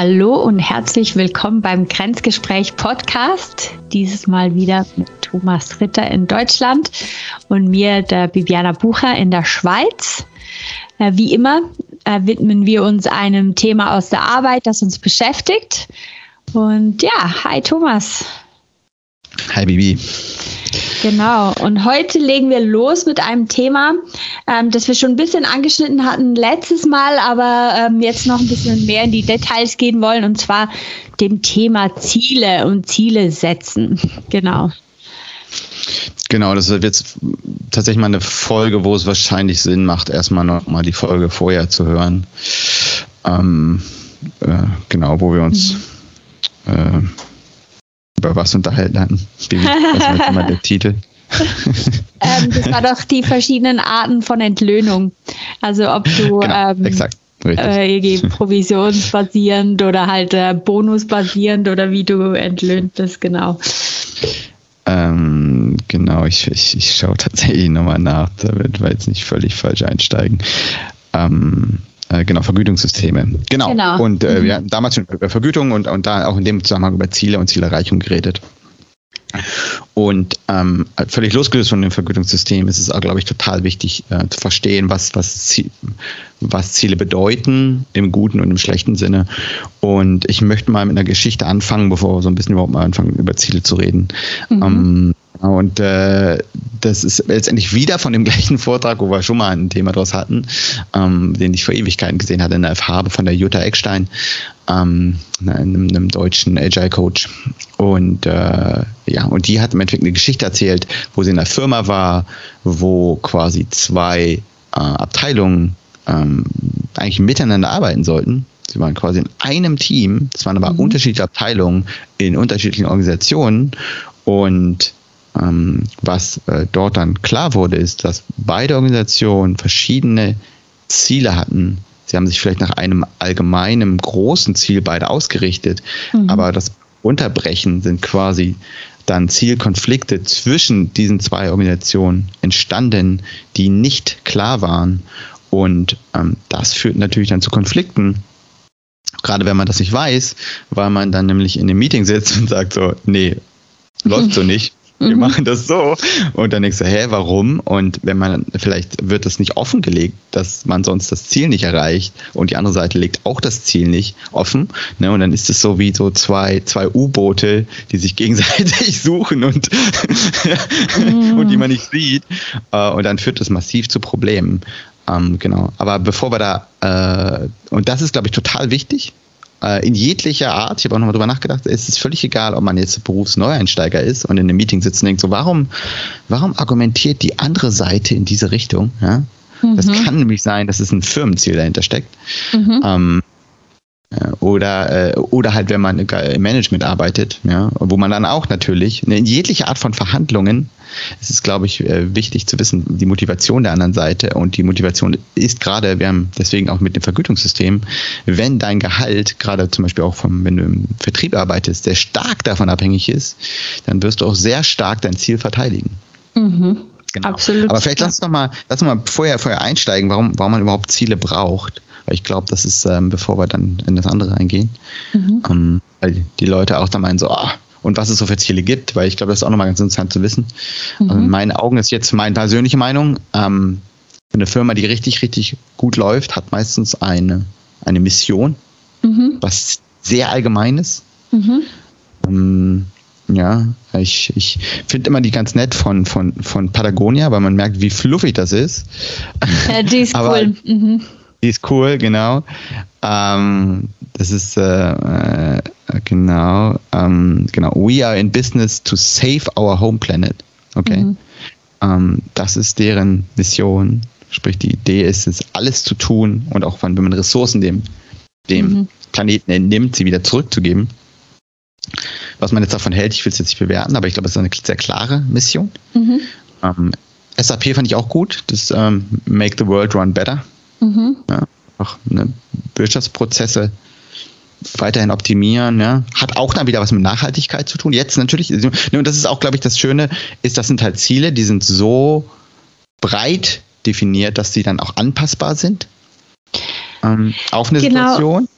Hallo und herzlich willkommen beim Grenzgespräch Podcast. Dieses Mal wieder mit Thomas Ritter in Deutschland und mir, der Bibiana Bucher in der Schweiz. Äh, wie immer äh, widmen wir uns einem Thema aus der Arbeit, das uns beschäftigt. Und ja, hi Thomas. Hi Bibi. Genau, und heute legen wir los mit einem Thema, ähm, das wir schon ein bisschen angeschnitten hatten letztes Mal, aber ähm, jetzt noch ein bisschen mehr in die Details gehen wollen, und zwar dem Thema Ziele und Ziele setzen. Genau. Genau, das wird jetzt tatsächlich mal eine Folge, wo es wahrscheinlich Sinn macht, erstmal noch mal die Folge vorher zu hören. Ähm, äh, genau, wo wir uns mhm. äh, über was unterhalten hatten. Was war der Titel? ähm, das war doch die verschiedenen Arten von Entlöhnung. Also ob du genau, ähm, exakt. Äh, provisionsbasierend oder halt äh, bonusbasierend oder wie du entlöhnt bist, genau. Ähm, genau, ich, ich, ich schaue tatsächlich nochmal nach, damit wir jetzt nicht völlig falsch einsteigen. Ähm, äh, genau, Vergütungssysteme. Genau. genau. Und äh, mhm. wir hatten damals schon über Vergütung und, und da auch in dem Zusammenhang über Ziele und Zielerreichung geredet. Und ähm, völlig losgelöst von dem Vergütungssystem ist es auch, glaube ich, total wichtig äh, zu verstehen, was, was, was Ziele bedeuten, im guten und im schlechten Sinne. Und ich möchte mal mit einer Geschichte anfangen, bevor wir so ein bisschen überhaupt mal anfangen, über Ziele zu reden. Mhm. Ähm, und äh, das ist letztendlich wieder von dem gleichen Vortrag, wo wir schon mal ein Thema draus hatten, ähm, den ich vor Ewigkeiten gesehen hatte in der Farbe von der Jutta Eckstein, ähm, einem, einem deutschen Agile Coach. Und äh, ja, und die hat im Endeffekt eine Geschichte erzählt, wo sie in einer Firma war, wo quasi zwei äh, Abteilungen ähm, eigentlich miteinander arbeiten sollten. Sie waren quasi in einem Team, das waren aber mhm. unterschiedliche Abteilungen in unterschiedlichen Organisationen und ähm, was äh, dort dann klar wurde, ist, dass beide Organisationen verschiedene Ziele hatten. Sie haben sich vielleicht nach einem allgemeinen großen Ziel beide ausgerichtet, mhm. aber das Unterbrechen sind quasi dann Zielkonflikte zwischen diesen zwei Organisationen entstanden, die nicht klar waren. Und ähm, das führt natürlich dann zu Konflikten. Gerade wenn man das nicht weiß, weil man dann nämlich in dem Meeting sitzt und sagt so, nee, läuft so nicht wir mhm. machen das so. Und dann denkst du, hä, warum? Und wenn man, vielleicht wird das nicht offengelegt, dass man sonst das Ziel nicht erreicht und die andere Seite legt auch das Ziel nicht offen. Ne? Und dann ist es so wie so zwei, zwei U-Boote, die sich gegenseitig suchen und, mhm. und die man nicht sieht. Äh, und dann führt das massiv zu Problemen. Ähm, genau. Aber bevor wir da, äh, und das ist, glaube ich, total wichtig, in jeglicher Art, ich habe auch nochmal drüber nachgedacht, es ist völlig egal, ob man jetzt Berufsneueinsteiger ist und in einem Meeting sitzt und denkt, so warum, warum argumentiert die andere Seite in diese Richtung? Ja? Mhm. Das kann nämlich sein, dass es ein Firmenziel dahinter steckt. Mhm. Ähm, äh, oder, äh, oder halt, wenn man im Management arbeitet, ja, wo man dann auch natürlich in jeglicher Art von Verhandlungen es ist, glaube ich, äh, wichtig zu wissen, die Motivation der anderen Seite. Und die Motivation ist gerade, wir haben deswegen auch mit dem Vergütungssystem, wenn dein Gehalt, gerade zum Beispiel auch vom, wenn du im Vertrieb arbeitest, sehr stark davon abhängig ist, dann wirst du auch sehr stark dein Ziel verteidigen. Mhm. Genau. Absolut. Aber vielleicht lass uns noch mal, lass uns mal vorher, vorher einsteigen, warum, warum man überhaupt Ziele braucht. Weil ich glaube, das ist, ähm, bevor wir dann in das andere eingehen, mhm. ähm, weil die Leute auch da meinen so, ah, und was es so für Ziele gibt, weil ich glaube, das ist auch nochmal ganz interessant zu wissen. Mhm. Also in meinen Augen ist jetzt meine persönliche Meinung, ähm, eine Firma, die richtig, richtig gut läuft, hat meistens eine, eine Mission, mhm. was sehr allgemein ist. Mhm. Ähm, ja, ich, ich finde immer die ganz nett von, von, von Patagonia, weil man merkt, wie fluffig das ist. Ja, die ist cool. Mhm. Die ist cool, genau. Ähm, das ist äh, äh, genau, ähm, genau. We are in business to save our home planet. Okay. Mhm. Ähm, das ist deren Mission. Sprich, die Idee ist es, alles zu tun und auch wenn man Ressourcen dem, dem mhm. Planeten entnimmt, sie wieder zurückzugeben. Was man jetzt davon hält, ich will es jetzt nicht bewerten, aber ich glaube, es ist eine sehr klare Mission. Mhm. Ähm, SAP fand ich auch gut, das ähm, Make the World Run Better. Mhm. Ja, auch ne, Wirtschaftsprozesse weiterhin optimieren, ja. Hat auch dann wieder was mit Nachhaltigkeit zu tun. Jetzt natürlich, ne, und das ist auch, glaube ich, das Schöne, ist, das sind halt Ziele, die sind so breit definiert, dass sie dann auch anpassbar sind ähm, auf eine genau. Situation.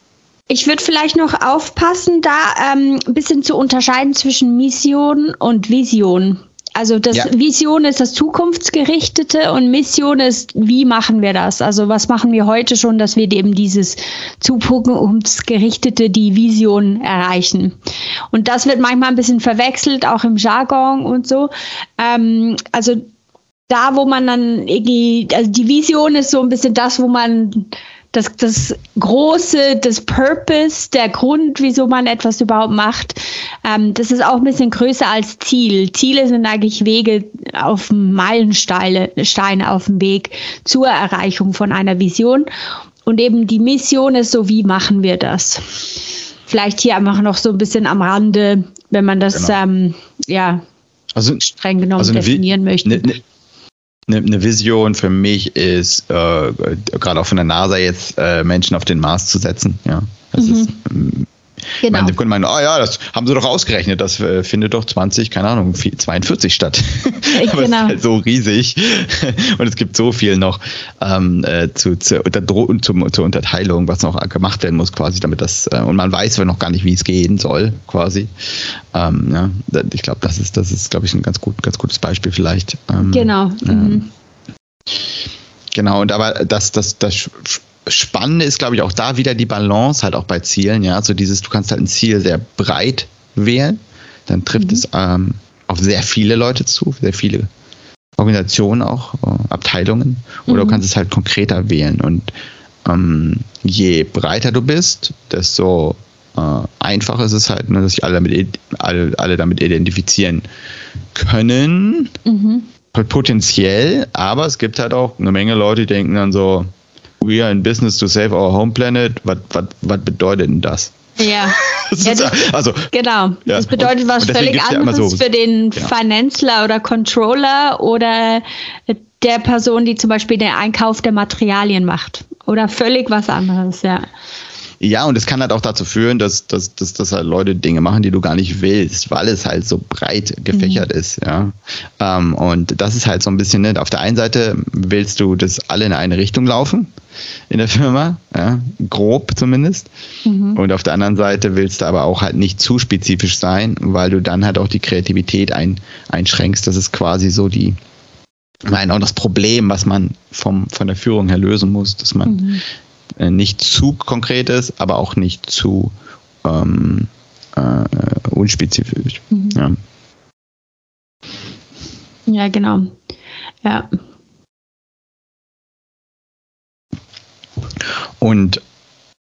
Ich würde vielleicht noch aufpassen, da ähm, ein bisschen zu unterscheiden zwischen Mission und Vision. Also das ja. Vision ist das Zukunftsgerichtete und Mission ist, wie machen wir das? Also was machen wir heute schon, dass wir eben dieses Zukunftsgerichtete, die Vision erreichen? Und das wird manchmal ein bisschen verwechselt, auch im Jargon und so. Ähm, also da, wo man dann irgendwie, also die Vision ist so ein bisschen das, wo man das, das Große, das Purpose, der Grund, wieso man etwas überhaupt macht, ähm, das ist auch ein bisschen größer als Ziel. Ziele sind eigentlich Wege auf Meilensteine Steine auf dem Weg zur Erreichung von einer Vision. Und eben die Mission ist so, wie machen wir das? Vielleicht hier einfach noch so ein bisschen am Rande, wenn man das genau. ähm, ja also, streng genommen also definieren möchte. Ne, ne, eine, eine Vision für mich ist, äh, gerade auch von der NASA jetzt, äh, Menschen auf den Mars zu setzen. Ja, das mhm. ist ähm, Genau. Meine Kunden meinen, oh ja, das haben sie doch ausgerechnet, das äh, findet doch 20, keine Ahnung, 42 statt. Aber genau. es ist genau. halt so riesig und es gibt so viel noch ähm, äh, zu, zu, zu, zur Unterteilung, was noch gemacht werden muss, quasi, damit das, äh, und man weiß aber noch gar nicht, wie es gehen soll, quasi. Ähm, ja, ich glaube, das ist, das ist, glaube ich, ein ganz, gut, ganz gutes Beispiel vielleicht. Ähm, genau. Mhm. Genau, und aber das, das, das Spannende ist, glaube ich, auch da wieder die Balance halt auch bei Zielen. Ja, also dieses, du kannst halt ein Ziel sehr breit wählen, dann trifft mhm. es ähm, auf sehr viele Leute zu, sehr viele Organisationen auch, äh, Abteilungen. Oder mhm. du kannst es halt konkreter wählen. Und ähm, je breiter du bist, desto äh, einfacher ist es halt, ne, dass sich alle damit, alle, alle damit identifizieren können. Mhm. Potenziell, aber es gibt halt auch eine Menge Leute, die denken dann so, we are in business to save our home planet. Was, bedeutet denn das? Ja. ja das, also, genau. Ja. Das bedeutet was völlig anderes so, für den genau. Finanzler oder Controller oder der Person, die zum Beispiel den Einkauf der Materialien macht. Oder völlig was anderes, ja. Ja, und es kann halt auch dazu führen, dass, dass, dass, dass halt Leute Dinge machen, die du gar nicht willst, weil es halt so breit gefächert mhm. ist, ja. Ähm, und das ist halt so ein bisschen, ne, auf der einen Seite willst du, dass alle in eine Richtung laufen in der Firma, ja, grob zumindest. Mhm. Und auf der anderen Seite willst du aber auch halt nicht zu spezifisch sein, weil du dann halt auch die Kreativität ein, einschränkst. Das ist quasi so die, ich meine, auch das Problem, was man vom, von der Führung her lösen muss, dass man mhm. Äh, nicht zu konkret ist, aber auch nicht zu ähm, äh, unspezifisch. Mhm. Ja. ja, genau. Ja. Und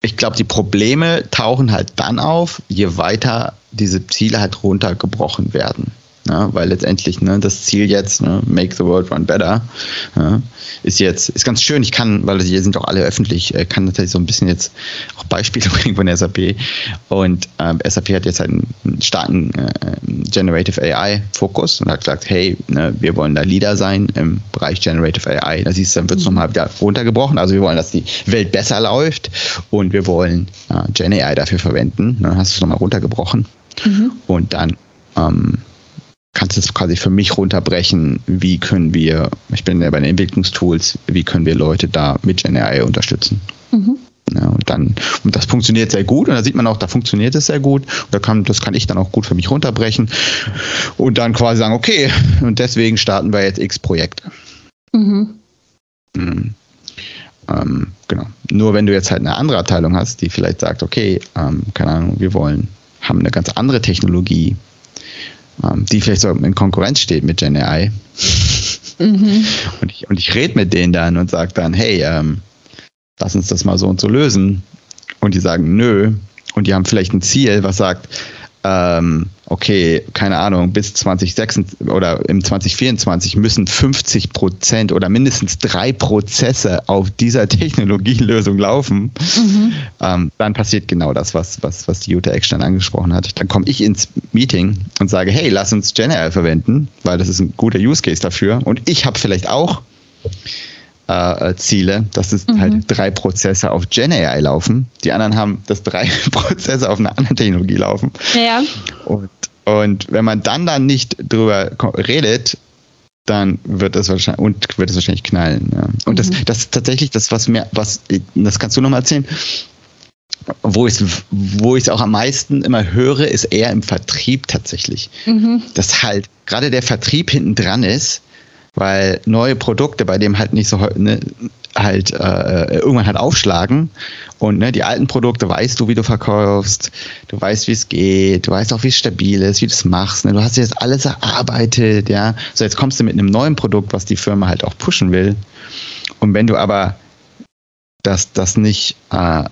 ich glaube, die Probleme tauchen halt dann auf, je weiter diese Ziele halt runtergebrochen werden. Ja, weil letztendlich ne, das Ziel jetzt, ne, make the world run better, ja, ist jetzt, ist ganz schön. Ich kann, weil hier sind auch alle öffentlich, äh, kann natürlich so ein bisschen jetzt auch Beispiele bringen von SAP. Und ähm, SAP hat jetzt einen starken äh, Generative AI-Fokus und hat gesagt, hey, ne, wir wollen da Leader sein im Bereich Generative AI. Da siehst du, dann wird es mhm. nochmal wieder runtergebrochen. Also wir wollen, dass die Welt besser läuft und wir wollen äh, Gen AI dafür verwenden. Dann hast du es nochmal runtergebrochen. Mhm. Und dann ähm, kannst du es quasi für mich runterbrechen, wie können wir, ich bin ja bei den Entwicklungstools, wie können wir Leute da mit GenAI unterstützen. Mhm. Ja, und dann, und das funktioniert sehr gut und da sieht man auch, da funktioniert es sehr gut. Und da kann, das kann ich dann auch gut für mich runterbrechen und dann quasi sagen, okay, und deswegen starten wir jetzt X Projekte. Mhm. Mhm. Ähm, genau. Nur wenn du jetzt halt eine andere Abteilung hast, die vielleicht sagt, okay, ähm, keine Ahnung, wir wollen, haben eine ganz andere Technologie, die vielleicht so in Konkurrenz steht mit Gen AI. Mhm. Und ich, und ich rede mit denen dann und sage dann, hey, ähm, lass uns das mal so und so lösen. Und die sagen, nö. Und die haben vielleicht ein Ziel, was sagt, ähm, okay, keine Ahnung, bis 2026 oder im 2024 müssen 50 Prozent oder mindestens drei Prozesse auf dieser Technologielösung laufen, mhm. ähm, dann passiert genau das, was, was, was die Jutta Eckstein angesprochen hat. Dann komme ich ins Meeting und sage, hey, lass uns GenAI verwenden, weil das ist ein guter Use Case dafür. Und ich habe vielleicht auch äh, äh, Ziele, dass es mhm. halt drei Prozesse auf Gen AI laufen. Die anderen haben, dass drei Prozesse auf einer anderen Technologie laufen. Ja. Und, und wenn man dann dann nicht drüber redet, dann wird es wahrscheinlich und wird es wahrscheinlich knallen. Ja. Und mhm. das, das ist tatsächlich das, was mir, was, das kannst du nochmal erzählen. wo ich es wo ich's auch am meisten immer höre, ist eher im Vertrieb tatsächlich. Mhm. Dass halt gerade der Vertrieb hinten dran ist, weil neue Produkte bei dem halt nicht so ne, halt äh, irgendwann halt aufschlagen und ne, die alten Produkte weißt du, wie du verkaufst, du weißt, wie es geht, du weißt auch, wie es stabil ist, wie du es machst, ne? du hast jetzt alles erarbeitet, ja. So jetzt kommst du mit einem neuen Produkt, was die Firma halt auch pushen will. Und wenn du aber das, das nicht äh,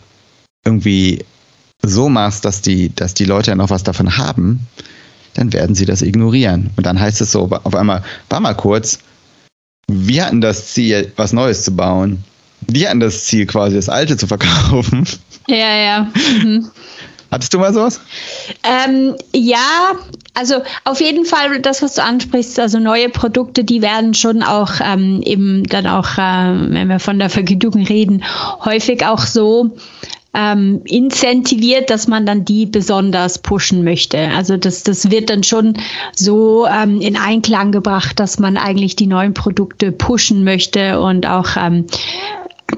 irgendwie so machst, dass die, dass die Leute ja noch was davon haben, dann werden sie das ignorieren. Und dann heißt es so auf einmal, war mal kurz, wir hatten das Ziel, was Neues zu bauen. Wir hatten das Ziel, quasi das Alte zu verkaufen. Ja, ja. Mhm. Hattest du mal sowas? Ähm, ja, also auf jeden Fall das, was du ansprichst, also neue Produkte, die werden schon auch ähm, eben dann auch, äh, wenn wir von der Vergütung reden, häufig auch so ähm, incentiviert, dass man dann die besonders pushen möchte. Also das, das wird dann schon so ähm, in Einklang gebracht, dass man eigentlich die neuen Produkte pushen möchte und auch ähm,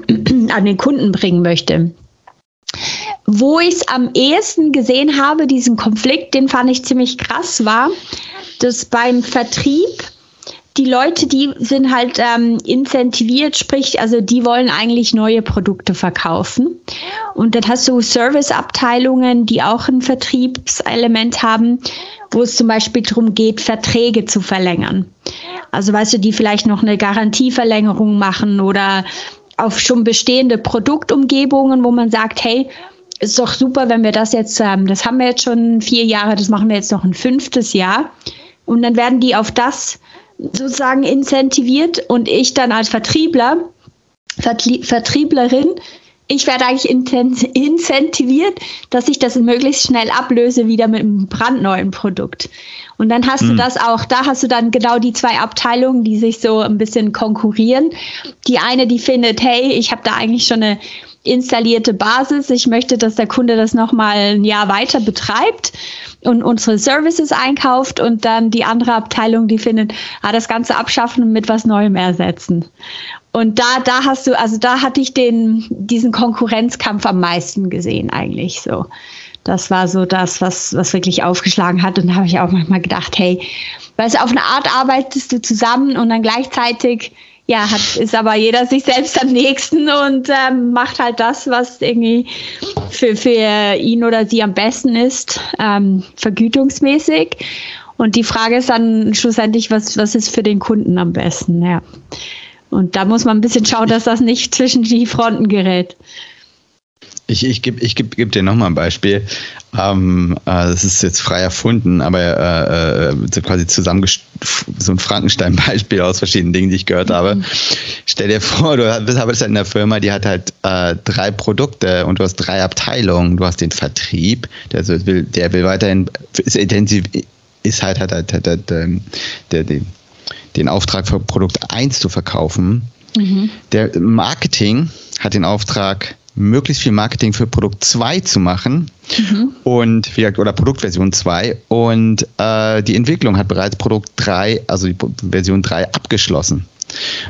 an den Kunden bringen möchte. Wo ich es am ehesten gesehen habe, diesen Konflikt, den fand ich ziemlich krass, war, dass beim Vertrieb die Leute, die sind halt ähm, incentiviert, sprich, also die wollen eigentlich neue Produkte verkaufen. Und dann hast du Serviceabteilungen, die auch ein Vertriebselement haben, wo es zum Beispiel darum geht, Verträge zu verlängern. Also weißt du, die vielleicht noch eine Garantieverlängerung machen oder auf schon bestehende Produktumgebungen, wo man sagt, hey, ist doch super, wenn wir das jetzt, ähm, das haben wir jetzt schon vier Jahre, das machen wir jetzt noch ein fünftes Jahr. Und dann werden die auf das sozusagen incentiviert und ich dann als Vertriebler, Vertlie Vertrieblerin, ich werde eigentlich incentiviert, dass ich das möglichst schnell ablöse wieder mit einem brandneuen Produkt. Und dann hast mhm. du das auch, da hast du dann genau die zwei Abteilungen, die sich so ein bisschen konkurrieren. Die eine, die findet, hey, ich habe da eigentlich schon eine installierte Basis. Ich möchte, dass der Kunde das nochmal ein Jahr weiter betreibt und unsere Services einkauft und dann die andere Abteilung, die findet, ah, das Ganze abschaffen und mit was Neuem ersetzen. Und da, da hast du, also da hatte ich den, diesen Konkurrenzkampf am meisten gesehen eigentlich so. Das war so das, was, was wirklich aufgeschlagen hat. Und da habe ich auch manchmal gedacht, hey, weißt du, auf eine Art arbeitest du zusammen und dann gleichzeitig ja, hat, ist aber jeder sich selbst am nächsten und ähm, macht halt das, was irgendwie für, für ihn oder sie am besten ist, ähm, vergütungsmäßig. Und die Frage ist dann schlussendlich, was, was ist für den Kunden am besten, ja. Und da muss man ein bisschen schauen, dass das nicht zwischen die Fronten gerät. Ich, ich gebe ich geb, geb dir nochmal ein Beispiel. Ähm, äh, das ist jetzt frei erfunden, aber äh, äh, quasi zusammen so ein Frankenstein-Beispiel aus verschiedenen Dingen, die ich gehört habe. Mhm. Stell dir vor, du arbeitest halt in einer Firma, die hat halt äh, drei Produkte und du hast drei Abteilungen. Du hast den Vertrieb, der will, der will weiterhin ist intensiv, ist halt, hat halt, halt, ähm, der, der, den Auftrag für Produkt 1 zu verkaufen. Mhm. Der Marketing hat den Auftrag, möglichst viel Marketing für Produkt 2 zu machen mhm. und wie gesagt, oder Produktversion 2 und äh, die Entwicklung hat bereits Produkt 3, also die Version 3 abgeschlossen.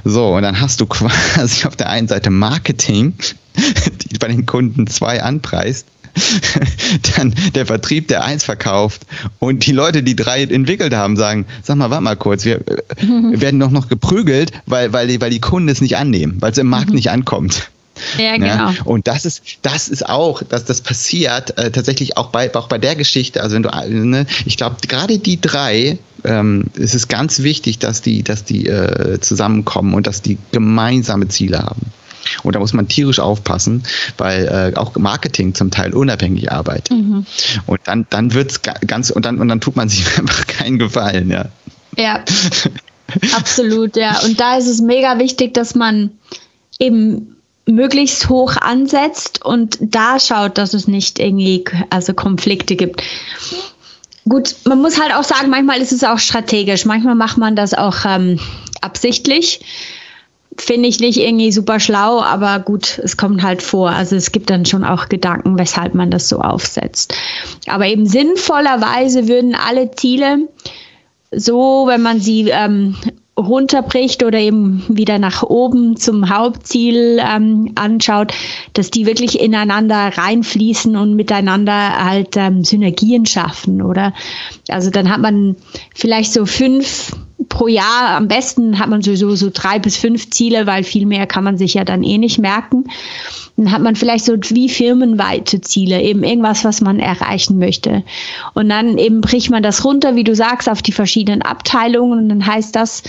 So, und dann hast du quasi auf der einen Seite Marketing, die bei den Kunden 2 anpreist, dann der Vertrieb, der eins verkauft und die Leute, die drei entwickelt haben, sagen, sag mal, warte mal kurz, wir, wir werden doch noch geprügelt, weil, weil, die, weil die Kunden es nicht annehmen, weil es im Markt mhm. nicht ankommt. Ja, genau. Ja, und das ist, das ist auch, dass das passiert äh, tatsächlich auch bei, auch bei der Geschichte. Also wenn du, ne, ich glaube, gerade die drei, ähm, es ist ganz wichtig, dass die, dass die äh, zusammenkommen und dass die gemeinsame Ziele haben. Und da muss man tierisch aufpassen, weil äh, auch Marketing zum Teil unabhängig arbeitet. Mhm. Und dann, dann wird's ganz und dann und dann tut man sich einfach keinen Gefallen, ja. Ja. Absolut, ja. Und da ist es mega wichtig, dass man eben möglichst hoch ansetzt und da schaut, dass es nicht irgendwie also Konflikte gibt. Gut, man muss halt auch sagen, manchmal ist es auch strategisch. Manchmal macht man das auch ähm, absichtlich. Finde ich nicht irgendwie super schlau, aber gut, es kommt halt vor. Also es gibt dann schon auch Gedanken, weshalb man das so aufsetzt. Aber eben sinnvollerweise würden alle Ziele so, wenn man sie ähm, runterbricht oder eben wieder nach oben zum Hauptziel ähm, anschaut, dass die wirklich ineinander reinfließen und miteinander halt ähm, Synergien schaffen, oder? Also dann hat man vielleicht so fünf pro Jahr, am besten hat man sowieso so drei bis fünf Ziele, weil viel mehr kann man sich ja dann eh nicht merken. Dann hat man vielleicht so wie firmenweite Ziele, eben irgendwas, was man erreichen möchte. Und dann eben bricht man das runter, wie du sagst, auf die verschiedenen Abteilungen und dann heißt das,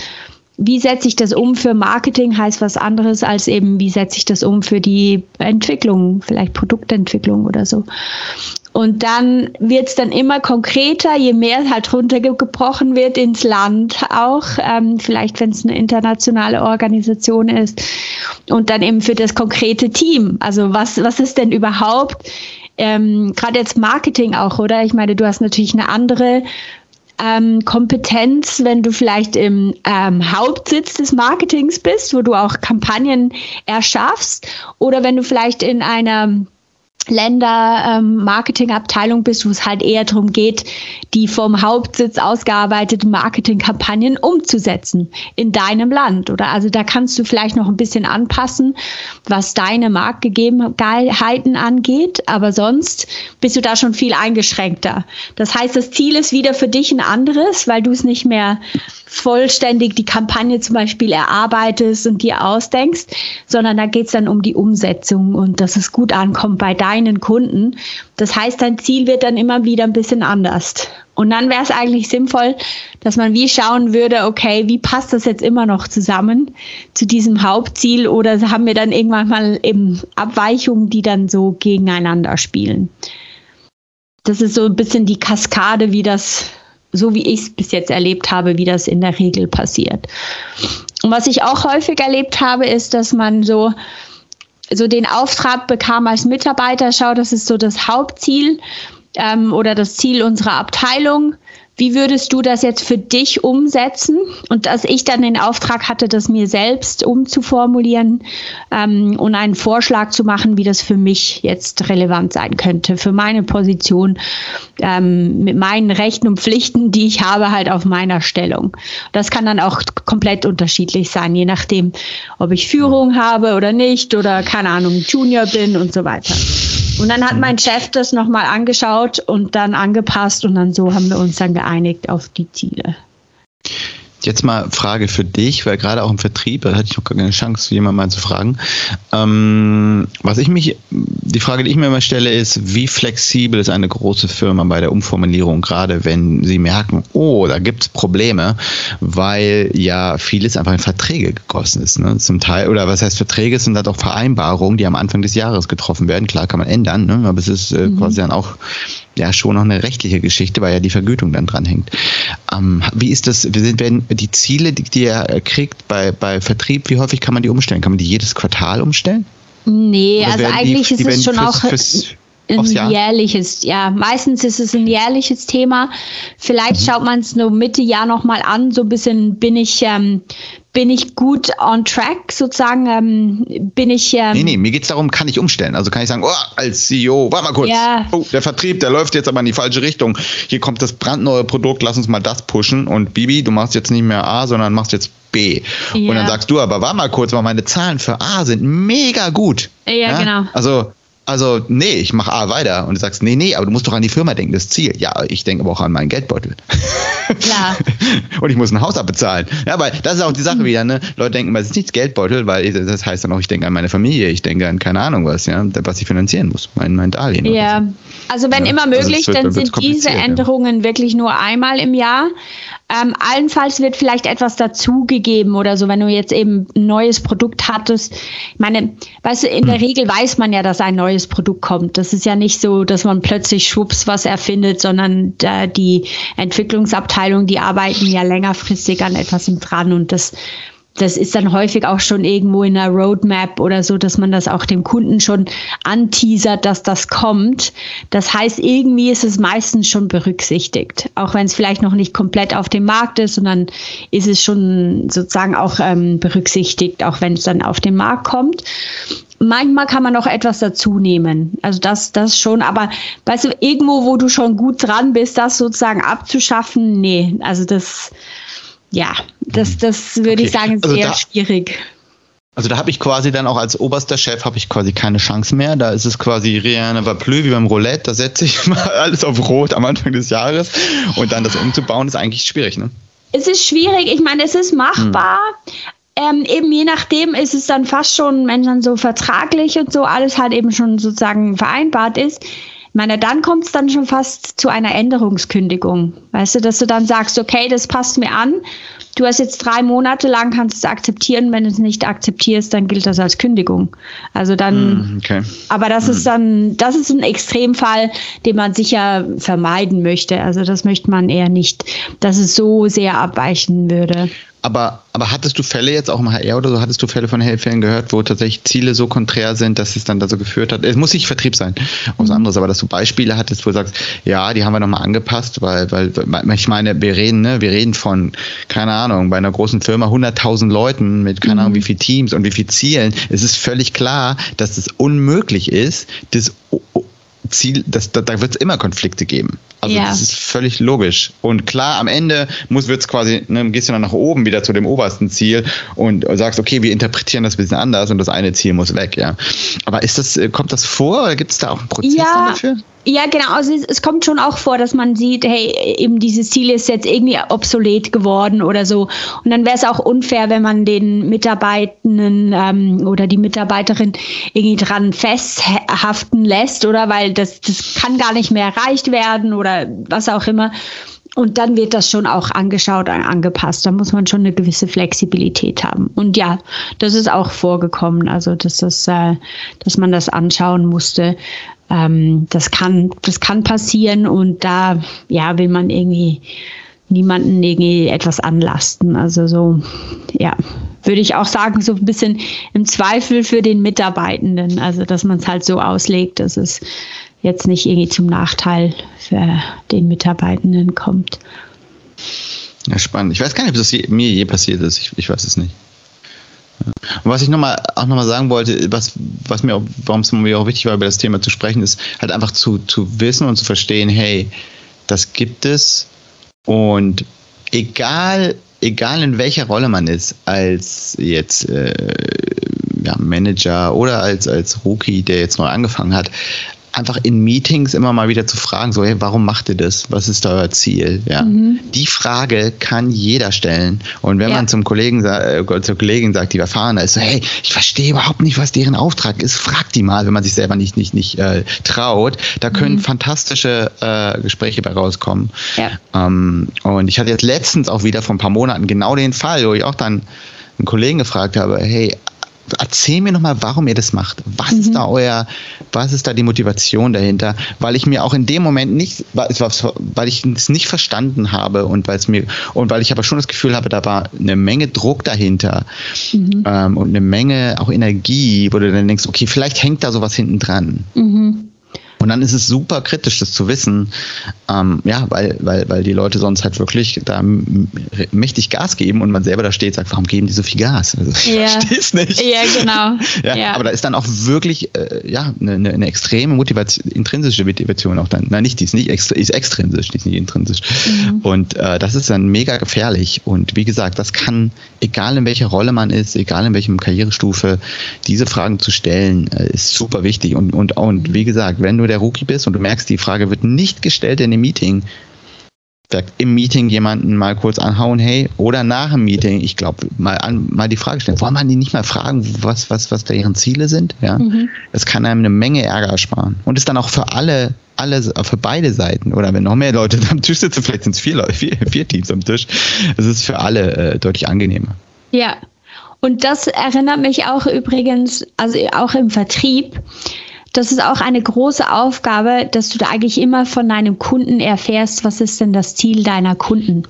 wie setze ich das um für Marketing, heißt was anderes als eben, wie setze ich das um für die Entwicklung, vielleicht Produktentwicklung oder so. Und dann wird es dann immer konkreter, je mehr halt runtergebrochen wird ins Land auch, ähm, vielleicht wenn es eine internationale Organisation ist. Und dann eben für das konkrete Team. Also was, was ist denn überhaupt, ähm, gerade jetzt Marketing auch, oder? Ich meine, du hast natürlich eine andere ähm, Kompetenz, wenn du vielleicht im ähm, Hauptsitz des Marketings bist, wo du auch Kampagnen erschaffst, oder wenn du vielleicht in einer Länder-Marketingabteilung ähm, bist, wo es halt eher darum geht, die vom Hauptsitz ausgearbeiteten Marketingkampagnen umzusetzen in deinem Land. Oder also da kannst du vielleicht noch ein bisschen anpassen, was deine Marktgegebenheiten angeht, aber sonst bist du da schon viel eingeschränkter. Das heißt, das Ziel ist wieder für dich ein anderes, weil du es nicht mehr vollständig die Kampagne zum Beispiel erarbeitest und dir ausdenkst, sondern da geht es dann um die Umsetzung und dass es gut ankommt bei deinen Kunden. Das heißt, dein Ziel wird dann immer wieder ein bisschen anders. Und dann wäre es eigentlich sinnvoll, dass man wie schauen würde, okay, wie passt das jetzt immer noch zusammen zu diesem Hauptziel oder haben wir dann irgendwann mal eben Abweichungen, die dann so gegeneinander spielen. Das ist so ein bisschen die Kaskade, wie das so wie ich es bis jetzt erlebt habe, wie das in der Regel passiert. Und was ich auch häufig erlebt habe, ist, dass man so, so den Auftrag bekam als Mitarbeiter, schau, das ist so das Hauptziel ähm, oder das Ziel unserer Abteilung. Wie würdest du das jetzt für dich umsetzen? Und dass ich dann den Auftrag hatte, das mir selbst umzuformulieren ähm, und einen Vorschlag zu machen, wie das für mich jetzt relevant sein könnte, für meine Position, ähm, mit meinen Rechten und Pflichten, die ich habe, halt auf meiner Stellung. Das kann dann auch komplett unterschiedlich sein, je nachdem, ob ich Führung habe oder nicht oder keine Ahnung, Junior bin und so weiter. Und dann hat mein Chef das nochmal angeschaut und dann angepasst und dann so haben wir uns dann geeinigt auf die Ziele. Jetzt mal Frage für dich, weil gerade auch im Vertrieb, da hatte ich noch gar keine Chance, jemand mal zu fragen. Ähm, was ich mich, die Frage, die ich mir immer stelle, ist, wie flexibel ist eine große Firma bei der Umformulierung, gerade wenn sie merken, oh, da gibt es Probleme, weil ja vieles einfach in Verträge gegossen ist. Ne? Zum Teil, oder was heißt Verträge, sind halt auch Vereinbarungen, die am Anfang des Jahres getroffen werden. Klar kann man ändern, ne? aber es ist äh, mhm. quasi dann auch ja schon noch eine rechtliche Geschichte, weil ja die Vergütung dann dran hängt. Ähm, wie ist das, werden die Ziele, die, die ihr kriegt bei, bei Vertrieb, wie häufig kann man die umstellen? Kann man die jedes Quartal umstellen? Nee, Oder also eigentlich die, ist es schon fürs, auch fürs, ein jährliches, ja, meistens ist es ein jährliches Thema. Vielleicht mhm. schaut man es nur Mitte Jahr nochmal an, so ein bisschen bin ich, ähm, bin ich gut on track sozusagen, ähm, bin ich. Ähm, nee, nee, mir geht es darum, kann ich umstellen. Also kann ich sagen, oh, als CEO, warte mal kurz, ja. oh, der Vertrieb, der läuft jetzt aber in die falsche Richtung. Hier kommt das brandneue Produkt, lass uns mal das pushen und Bibi, du machst jetzt nicht mehr A, sondern machst jetzt B. Ja. Und dann sagst du aber, warte mal kurz, weil meine Zahlen für A sind mega gut. Ja, ja? genau. Also also, nee, ich mache A weiter. Und du sagst, nee, nee, aber du musst doch an die Firma denken, das Ziel. Ja, ich denke aber auch an meinen Geldbeutel. Klar. und ich muss ein Haus abbezahlen. Ja, weil das ist auch die Sache mhm. wieder, ne? Leute denken, es ist nicht Geldbeutel, weil das heißt dann auch, ich denke an meine Familie, ich denke an keine Ahnung was, ja, was ich finanzieren muss, mein, mein Darlehen. Ja, also wenn ja, immer also möglich, also wird, dann sind diese Änderungen ja. wirklich nur einmal im Jahr. Ähm, allenfalls wird vielleicht etwas dazugegeben oder so, wenn du jetzt eben ein neues Produkt hattest. Ich meine, weißt du, in der hm. Regel weiß man ja, dass ein neues Produkt kommt. Das ist ja nicht so, dass man plötzlich schwupps was erfindet, sondern äh, die Entwicklungsabteilung, die arbeiten ja längerfristig an etwas dran und das das ist dann häufig auch schon irgendwo in einer Roadmap oder so, dass man das auch dem Kunden schon anteasert, dass das kommt. Das heißt, irgendwie ist es meistens schon berücksichtigt, auch wenn es vielleicht noch nicht komplett auf dem Markt ist, sondern ist es schon sozusagen auch ähm, berücksichtigt, auch wenn es dann auf den Markt kommt. Manchmal kann man noch etwas dazu nehmen. Also das, das schon, aber weißt du, irgendwo, wo du schon gut dran bist, das sozusagen abzuschaffen, nee, also das, ja, das, das würde okay. ich sagen, also sehr da, schwierig. Also da habe ich quasi dann auch als oberster Chef habe ich quasi keine Chance mehr. Da ist es quasi rien ne va plus wie beim Roulette. Da setze ich mal alles auf Rot am Anfang des Jahres und dann das umzubauen ist eigentlich schwierig, ne? Es ist schwierig. Ich meine, es ist machbar. Hm. Ähm, eben je nachdem ist es dann fast schon, wenn dann so vertraglich und so alles halt eben schon sozusagen vereinbart ist, meine, dann kommt es dann schon fast zu einer Änderungskündigung. Weißt du, dass du dann sagst, okay, das passt mir an. Du hast jetzt drei Monate lang, kannst es akzeptieren. Wenn du es nicht akzeptierst, dann gilt das als Kündigung. Also dann, hm, okay. aber das ist hm. dann, das ist ein Extremfall, den man sicher vermeiden möchte. Also das möchte man eher nicht, dass es so sehr abweichen würde. Aber, aber hattest du Fälle jetzt auch im HR oder so, hattest du Fälle von Fällen gehört, wo tatsächlich Ziele so konträr sind, dass es dann dazu geführt hat? Es muss nicht Vertrieb sein, was mhm. anderes, aber dass du Beispiele hattest, wo du sagst, ja, die haben wir nochmal angepasst, weil, weil, ich meine, wir reden, ne, wir reden von, keine Ahnung, bei einer großen Firma 100.000 Leuten mit, keine Ahnung, mhm. wie viel Teams und wie viel Zielen. Es ist völlig klar, dass es unmöglich ist, das Ziel, das, da, da wird es immer Konflikte geben. Also ja. das ist völlig logisch. Und klar, am Ende muss wird's quasi, ne, gehst du dann nach oben wieder zu dem obersten Ziel und sagst, okay, wir interpretieren das ein bisschen anders und das eine Ziel muss weg, ja. Aber ist das, äh, kommt das vor oder gibt es da auch einen Prozess ja, dafür? Ja, genau. Also es, es, kommt schon auch vor, dass man sieht, hey, eben dieses Ziel ist jetzt irgendwie obsolet geworden oder so. Und dann wäre es auch unfair, wenn man den Mitarbeitenden ähm, oder die Mitarbeiterin irgendwie dran festhaften lässt, oder? Weil das, das kann gar nicht mehr erreicht werden oder was auch immer. Und dann wird das schon auch angeschaut, angepasst. Da muss man schon eine gewisse Flexibilität haben. Und ja, das ist auch vorgekommen, also dass, das, äh, dass man das anschauen musste. Ähm, das, kann, das kann passieren und da ja, will man irgendwie niemanden irgendwie etwas anlasten. Also so, ja, würde ich auch sagen, so ein bisschen im Zweifel für den Mitarbeitenden. Also dass man es halt so auslegt, dass es jetzt nicht irgendwie zum Nachteil für den Mitarbeitenden kommt. Ja, spannend. Ich weiß gar nicht, ob das mir je passiert ist. Ich, ich weiß es nicht. Und was ich noch mal, auch nochmal sagen wollte, was, was mir, warum es mir auch wichtig war, über das Thema zu sprechen, ist halt einfach zu, zu wissen und zu verstehen, hey, das gibt es und egal, egal in welcher Rolle man ist, als jetzt äh, ja, Manager oder als, als Rookie, der jetzt neu angefangen hat, einfach in Meetings immer mal wieder zu fragen, so, hey, warum macht ihr das? Was ist euer Ziel? Ja. Mhm. Die Frage kann jeder stellen. Und wenn ja. man zum Kollegen, äh, zur Kollegin sagt, die erfahren ist, so, hey, ich verstehe überhaupt nicht, was deren Auftrag ist, frag die mal, wenn man sich selber nicht, nicht, nicht äh, traut. Da können mhm. fantastische äh, Gespräche bei rauskommen. Ja. Ähm, und ich hatte jetzt letztens auch wieder vor ein paar Monaten genau den Fall, wo ich auch dann einen Kollegen gefragt habe, hey, erzähl mir nochmal, warum ihr das macht. Was mhm. ist da euer, was ist da die Motivation dahinter? Weil ich mir auch in dem Moment nicht, weil ich es nicht verstanden habe und weil es mir, und weil ich aber schon das Gefühl habe, da war eine Menge Druck dahinter mhm. ähm, und eine Menge auch Energie, wo du dann denkst, okay, vielleicht hängt da sowas hinten dran. Mhm. Und dann ist es super kritisch, das zu wissen, ähm, ja, weil, weil, weil die Leute sonst halt wirklich da mächtig Gas geben und man selber da steht, sagt, warum geben die so viel Gas? Also, ich ja. verstehe es nicht. Ja, genau. ja, ja, Aber da ist dann auch wirklich äh, ja, eine, eine extreme Motivation, intrinsische Motivation auch dann. Nein, nicht, die ist nicht extra, ist extrinsisch, die ist nicht intrinsisch. Mhm. Und äh, das ist dann mega gefährlich. Und wie gesagt, das kann, egal in welcher Rolle man ist, egal in welchem Karrierestufe, diese Fragen zu stellen, äh, ist super wichtig. Und, und, und wie gesagt, wenn du der der Rookie bist und du merkst, die Frage wird nicht gestellt in dem Meeting, im Meeting jemanden mal kurz anhauen, hey, oder nach dem Meeting, ich glaube, mal an, mal die Frage stellen. Wollen man die nicht mal fragen, was, was, was deren Ziele sind? Ja. Mhm. Das kann einem eine Menge Ärger ersparen. Und ist dann auch für alle, alle, für beide Seiten, oder wenn noch mehr Leute am Tisch sitzen, vielleicht sind es vier Leute, vier, vier Teams am Tisch. Es ist für alle äh, deutlich angenehmer. Ja. Und das erinnert mich auch übrigens, also auch im Vertrieb, das ist auch eine große Aufgabe, dass du da eigentlich immer von deinem Kunden erfährst, was ist denn das Ziel deiner Kunden.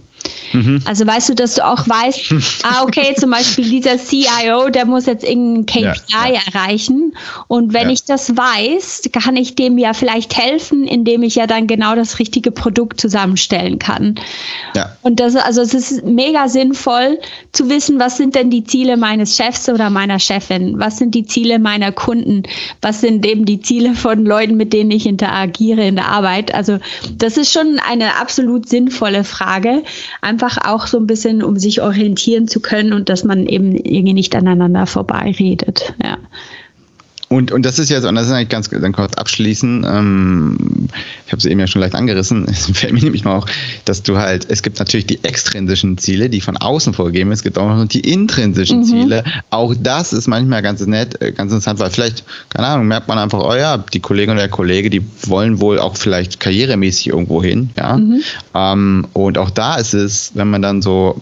Mhm. Also weißt du, dass du auch weißt, ah, okay, zum Beispiel dieser CIO, der muss jetzt irgendein KPI ja, ja. erreichen. Und wenn ja. ich das weiß, kann ich dem ja vielleicht helfen, indem ich ja dann genau das richtige Produkt zusammenstellen kann. Ja. Und das, also es ist mega sinnvoll zu wissen, was sind denn die Ziele meines Chefs oder meiner Chefin? Was sind die Ziele meiner Kunden? Was sind eben die Ziele von Leuten, mit denen ich interagiere in der Arbeit? Also das ist schon eine absolut sinnvolle Frage. Einfach auch so ein bisschen, um sich orientieren zu können und dass man eben irgendwie nicht aneinander vorbeiredet. Ja. Und, und das ist ja so, und das ist eigentlich ganz dann kurz abschließen. Ähm, ich habe es eben ja schon leicht angerissen. Es fällt mir nämlich mal auch, dass du halt, es gibt natürlich die extrinsischen Ziele, die von außen vorgegeben Es gibt auch noch die intrinsischen mhm. Ziele. Auch das ist manchmal ganz nett, äh, ganz interessant, weil vielleicht, keine Ahnung, merkt man einfach, oh ja, die Kollegin oder der Kollege, die wollen wohl auch vielleicht karrieremäßig irgendwo hin, ja. Mhm. Ähm, und auch da ist es, wenn man dann so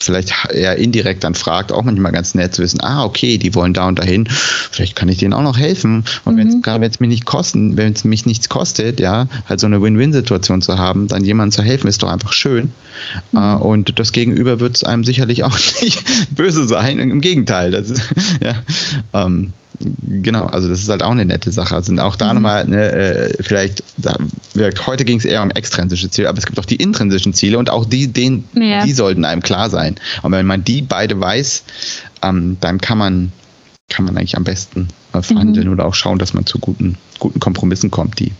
vielleicht eher indirekt dann fragt, auch manchmal ganz nett zu wissen, ah, okay, die wollen da und dahin, vielleicht kann ich denen auch noch helfen. Und mhm. wenn es gerade wenn es mich nicht kosten, wenn es mich nichts kostet, ja, halt so eine Win-Win-Situation zu haben, dann jemandem zu helfen, ist doch einfach schön. Mhm. Uh, und das Gegenüber wird es einem sicherlich auch nicht böse sein. Im Gegenteil, das ist, ja. Um, ähm, Genau, also das ist halt auch eine nette Sache. Also auch da mhm. nochmal, ne, äh, vielleicht, da, heute ging es eher um extrinsische Ziele, aber es gibt auch die intrinsischen Ziele und auch die, den, ja. die sollten einem klar sein. Und wenn man die beide weiß, ähm, dann kann man, kann man eigentlich am besten äh, verhandeln mhm. oder auch schauen, dass man zu guten, guten Kompromissen kommt, die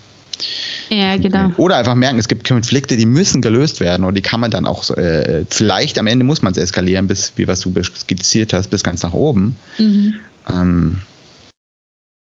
ja, genau. Oder einfach merken, es gibt Konflikte, die müssen gelöst werden und die kann man dann auch, äh, vielleicht am Ende muss man es eskalieren, bis, wie was du skizziert hast, bis ganz nach oben. Mhm. Ähm,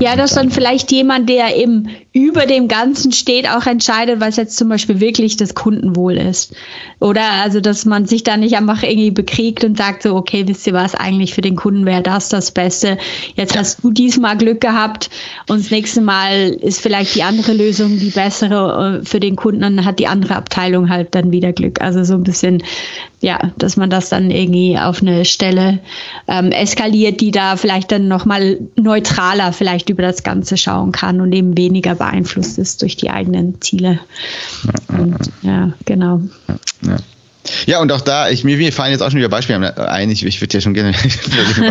ja, dass dann vielleicht jemand, der eben über dem Ganzen steht, auch entscheidet, was jetzt zum Beispiel wirklich das Kundenwohl ist. Oder also, dass man sich da nicht einfach irgendwie bekriegt und sagt so, okay, wisst ihr was, eigentlich für den Kunden wäre das das Beste. Jetzt ja. hast du diesmal Glück gehabt und das nächste Mal ist vielleicht die andere Lösung die bessere äh, für den Kunden und dann hat die andere Abteilung halt dann wieder Glück. Also so ein bisschen ja, dass man das dann irgendwie auf eine Stelle ähm, eskaliert, die da vielleicht dann nochmal neutraler vielleicht über das Ganze schauen kann und eben weniger beeinflusst ist durch die eigenen Ziele. Und, ja, genau. Ja. Ja, und auch da, ich, mir, mir fallen jetzt auch schon wieder Beispiele ein. Ich, ich würde ja schon gerne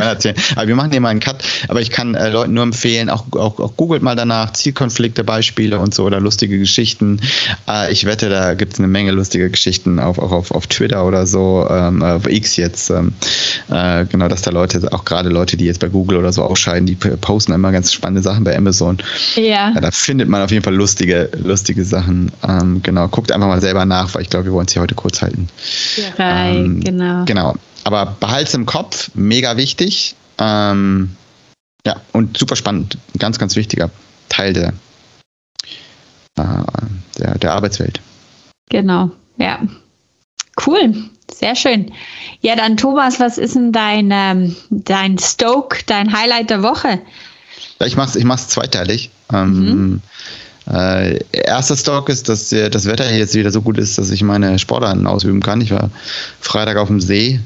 erzählen. Aber wir machen hier mal einen Cut. Aber ich kann äh, Leuten nur empfehlen, auch, auch, auch googelt mal danach Zielkonflikte, Beispiele und so oder lustige Geschichten. Äh, ich wette, da gibt es eine Menge lustige Geschichten, auch, auch auf, auf Twitter oder so, ähm, auf X jetzt. Ähm, äh, genau, dass da Leute, auch gerade Leute, die jetzt bei Google oder so ausscheiden, die posten immer ganz spannende Sachen bei Amazon. Ja. ja da findet man auf jeden Fall lustige, lustige Sachen. Ähm, genau, guckt einfach mal selber nach, weil ich glaube, wir wollen es hier heute kurz halten. Ja, ähm, genau. Genau. Aber behalt's im Kopf, mega wichtig. Ähm, ja, und super spannend. Ganz, ganz wichtiger Teil der, äh, der, der Arbeitswelt. Genau, ja. Cool, sehr schön. Ja, dann Thomas, was ist denn dein, ähm, dein Stoke, dein Highlight der Woche? Ja, ich mach's, ich mach's zweiteilig. Ähm, mhm. Äh, erster Stock ist, dass der, das Wetter hier jetzt wieder so gut ist, dass ich meine Sportarten ausüben kann. Ich war Freitag auf dem See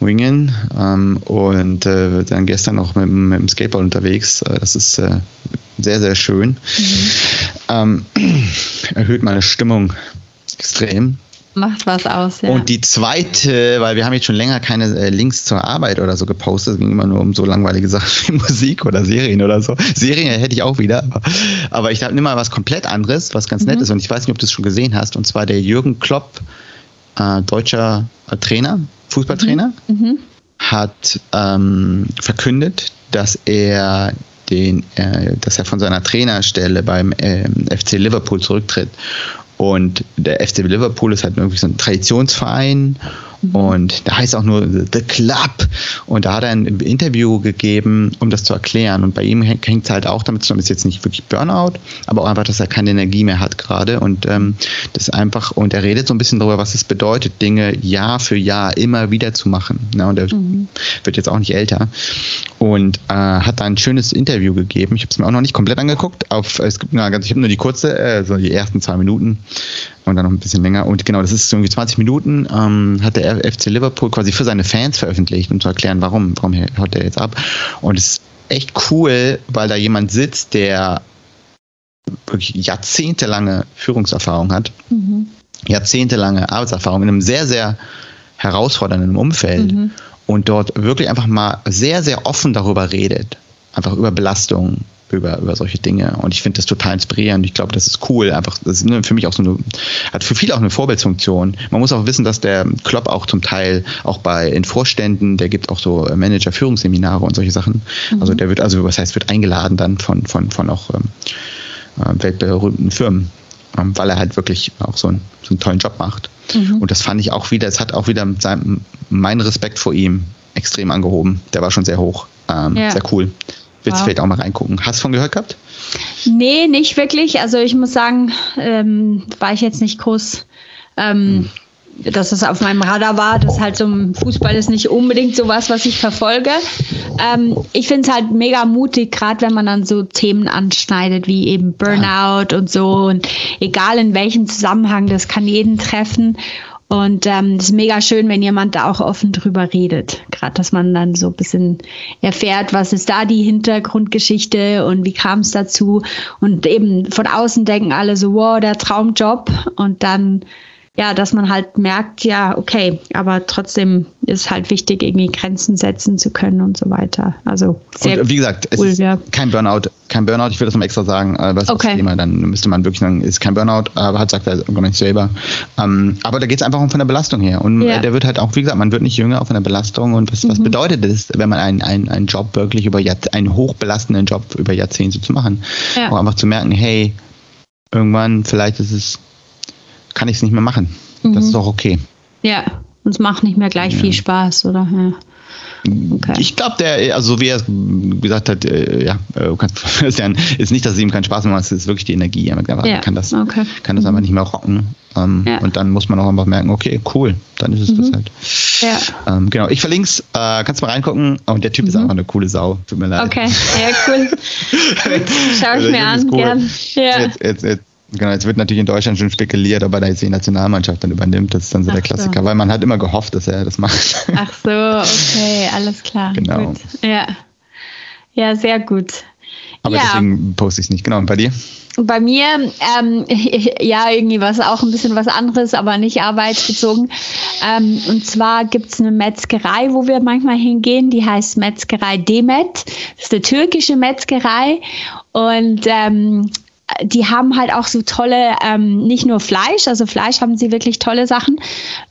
wingen ähm, und äh, dann gestern noch mit, mit dem Skateboard unterwegs. Äh, das ist äh, sehr, sehr schön. Mhm. Ähm, erhöht meine Stimmung extrem. Macht was aus, ja. Und die zweite, weil wir haben jetzt schon länger keine äh, Links zur Arbeit oder so gepostet, es ging immer nur um so langweilige Sachen wie Musik oder Serien oder so. Serien hätte ich auch wieder, aber, aber ich habe mal was komplett anderes, was ganz mhm. nett ist und ich weiß nicht, ob du es schon gesehen hast, und zwar der Jürgen Klopp, äh, deutscher äh, Trainer, Fußballtrainer, mhm. Mhm. hat ähm, verkündet, dass er den, äh, dass er von seiner Trainerstelle beim ähm, FC Liverpool zurücktritt und der FC Liverpool ist halt irgendwie so ein Traditionsverein Mhm. Und da heißt auch nur The Club. Und da hat er ein Interview gegeben, um das zu erklären. Und bei ihm hängt es halt auch damit zusammen, ist jetzt nicht wirklich Burnout, aber auch einfach, dass er keine Energie mehr hat gerade. Und ähm, das einfach, und er redet so ein bisschen darüber, was es bedeutet, Dinge Jahr für Jahr immer wieder zu machen. Ja, und er mhm. wird jetzt auch nicht älter. Und äh, hat da ein schönes Interview gegeben. Ich habe es mir auch noch nicht komplett angeguckt. Auf, es gibt, na, ich habe nur die kurze, äh, so die ersten zwei Minuten und dann noch ein bisschen länger. Und genau, das ist irgendwie 20 Minuten, ähm, hat der FC Liverpool quasi für seine Fans veröffentlicht, um zu erklären, warum, warum haut der jetzt ab. Und es ist echt cool, weil da jemand sitzt, der wirklich jahrzehntelange Führungserfahrung hat, mhm. jahrzehntelange Arbeitserfahrung in einem sehr, sehr herausfordernden Umfeld mhm. Und dort wirklich einfach mal sehr, sehr offen darüber redet. Einfach über Belastung, über, über solche Dinge. Und ich finde das total inspirierend. Ich glaube, das ist cool. Einfach, das ist für mich auch so eine, hat für viele auch eine Vorbildfunktion. Man muss auch wissen, dass der Klopp auch zum Teil auch bei in Vorständen, der gibt auch so Manager-Führungsseminare und solche Sachen. Mhm. Also der wird, also was heißt, wird eingeladen dann von, von, von auch ähm, äh, weltberühmten Firmen. Ähm, weil er halt wirklich auch so, ein, so einen tollen Job macht. Mhm. Und das fand ich auch wieder, es hat auch wieder seinem, meinen Respekt vor ihm extrem angehoben. Der war schon sehr hoch. Ähm, ja. Sehr cool. Willst du vielleicht auch mal reingucken? Hast du von gehört gehabt? Nee, nicht wirklich. Also ich muss sagen, ähm, war ich jetzt nicht groß. Ähm, hm dass es auf meinem Radar war. Das halt so Fußball ist nicht unbedingt sowas, was ich verfolge. Ähm, ich finde es halt mega mutig, gerade wenn man dann so Themen anschneidet, wie eben Burnout und so. Und egal in welchem Zusammenhang, das kann jeden treffen. Und ähm, es ist mega schön, wenn jemand da auch offen drüber redet. Gerade, dass man dann so ein bisschen erfährt, was ist da die Hintergrundgeschichte und wie kam es dazu. Und eben von außen denken alle so, wow, der Traumjob. Und dann ja, dass man halt merkt, ja, okay, aber trotzdem ist halt wichtig, irgendwie Grenzen setzen zu können und so weiter. Also sehr und wie gesagt, cool, es ist ja. kein Burnout, kein Burnout, ich will das mal extra sagen, äh, was okay. das Thema, dann müsste man wirklich sagen, ist kein Burnout, aber hat sagt er gar nicht selber. Ähm, aber da geht es einfach um von der Belastung her. Und ja. der wird halt auch, wie gesagt, man wird nicht jünger auch von der Belastung. Und was, mhm. was bedeutet es, wenn man einen, einen, einen Job wirklich über Jahrzehnte, einen hochbelastenden Job über Jahrzehnte zu machen? Ja. Auch einfach zu merken, hey, irgendwann vielleicht ist es kann ich es nicht mehr machen. Mhm. Das ist auch okay. Ja, und es macht nicht mehr gleich ja. viel Spaß, oder? Ja. Okay. Ich glaube, der, also wie er gesagt hat, äh, ja, äh, ist nicht, dass es ihm keinen Spaß macht, es ist wirklich die Energie. Er ja. kann das, okay. kann das mhm. einfach nicht mehr rocken. Ähm, ja. Und dann muss man auch einfach merken, okay, cool, dann ist es mhm. das halt. Ja. Ähm, genau, ich verlinke es, äh, kannst mal reingucken. Und der Typ mhm. ist einfach eine coole Sau, tut mir leid. Okay, ja, cool. Schau ich also, mir an, cool. gern. Ja. Jetzt, jetzt, jetzt, Genau, jetzt wird natürlich in Deutschland schon spekuliert, ob er da jetzt die Nationalmannschaft dann übernimmt. Das ist dann so Ach der Klassiker, so. weil man hat immer gehofft, dass er das macht. Ach so, okay, alles klar. Genau. Gut. Ja. ja, sehr gut. Aber ja. deswegen poste ich es nicht. Genau, und bei dir? Bei mir, ähm, ja, irgendwie was auch ein bisschen was anderes, aber nicht arbeitsbezogen. Ähm, und zwar gibt es eine Metzgerei, wo wir manchmal hingehen, die heißt Metzgerei Demet. Das ist eine türkische Metzgerei. Und ähm, die haben halt auch so tolle, ähm, nicht nur Fleisch, also Fleisch haben sie wirklich tolle Sachen,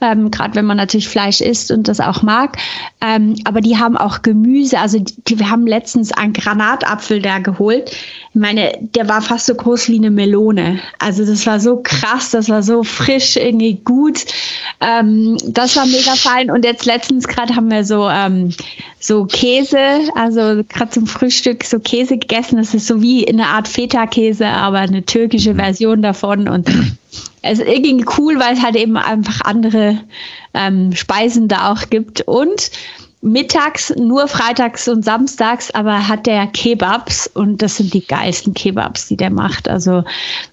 ähm, gerade wenn man natürlich Fleisch isst und das auch mag. Ähm, aber die haben auch Gemüse, also die, wir haben letztens einen Granatapfel da geholt. Ich meine, der war fast so groß wie eine Melone. Also das war so krass, das war so frisch, irgendwie gut. Ähm, das war mega fein. Und jetzt letztens gerade haben wir so, ähm, so Käse, also gerade zum Frühstück so Käse gegessen. Das ist so wie eine Art Feta-Käse, aber eine türkische. Version davon. Und es ist irgendwie cool, weil es halt eben einfach andere ähm, Speisen da auch gibt. Und mittags, nur freitags und samstags, aber hat der Kebabs und das sind die geilsten Kebabs, die der macht. Also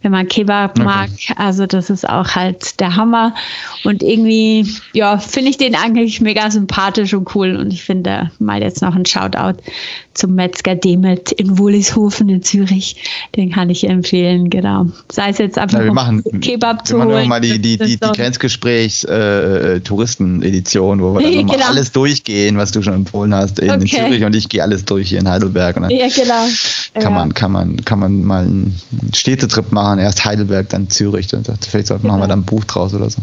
wenn man Kebab okay. mag, also das ist auch halt der Hammer. Und irgendwie, ja, finde ich den eigentlich mega sympathisch und cool. Und ich finde mal jetzt noch ein Shoutout zum Metzger Demet in Wohlishofen in Zürich. Den kann ich empfehlen, genau. Sei es jetzt einfach ja, wir machen, Kebab zu wir holen. mal die, die, die, die Grenzgesprächs-Tourisken-Edition, äh, wo wir dann genau. alles durchgehen, was du schon empfohlen hast in, okay. in Zürich und ich gehe alles durch hier in Heidelberg. Und dann ja, genau. Kann, ja. man, kann, man, kann man mal einen Städtetrip machen, erst Heidelberg, dann Zürich. Dann vielleicht genau. machen wir dann ein Buch draus oder so.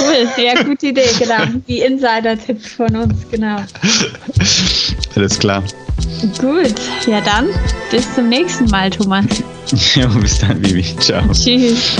Cool, ja, gute Idee, genau. Die Insider-Tipps von uns, genau. Alles klar. Gut, ja dann, bis zum nächsten Mal, Thomas. ja, bis dann, Bibi. Ciao. Tschüss.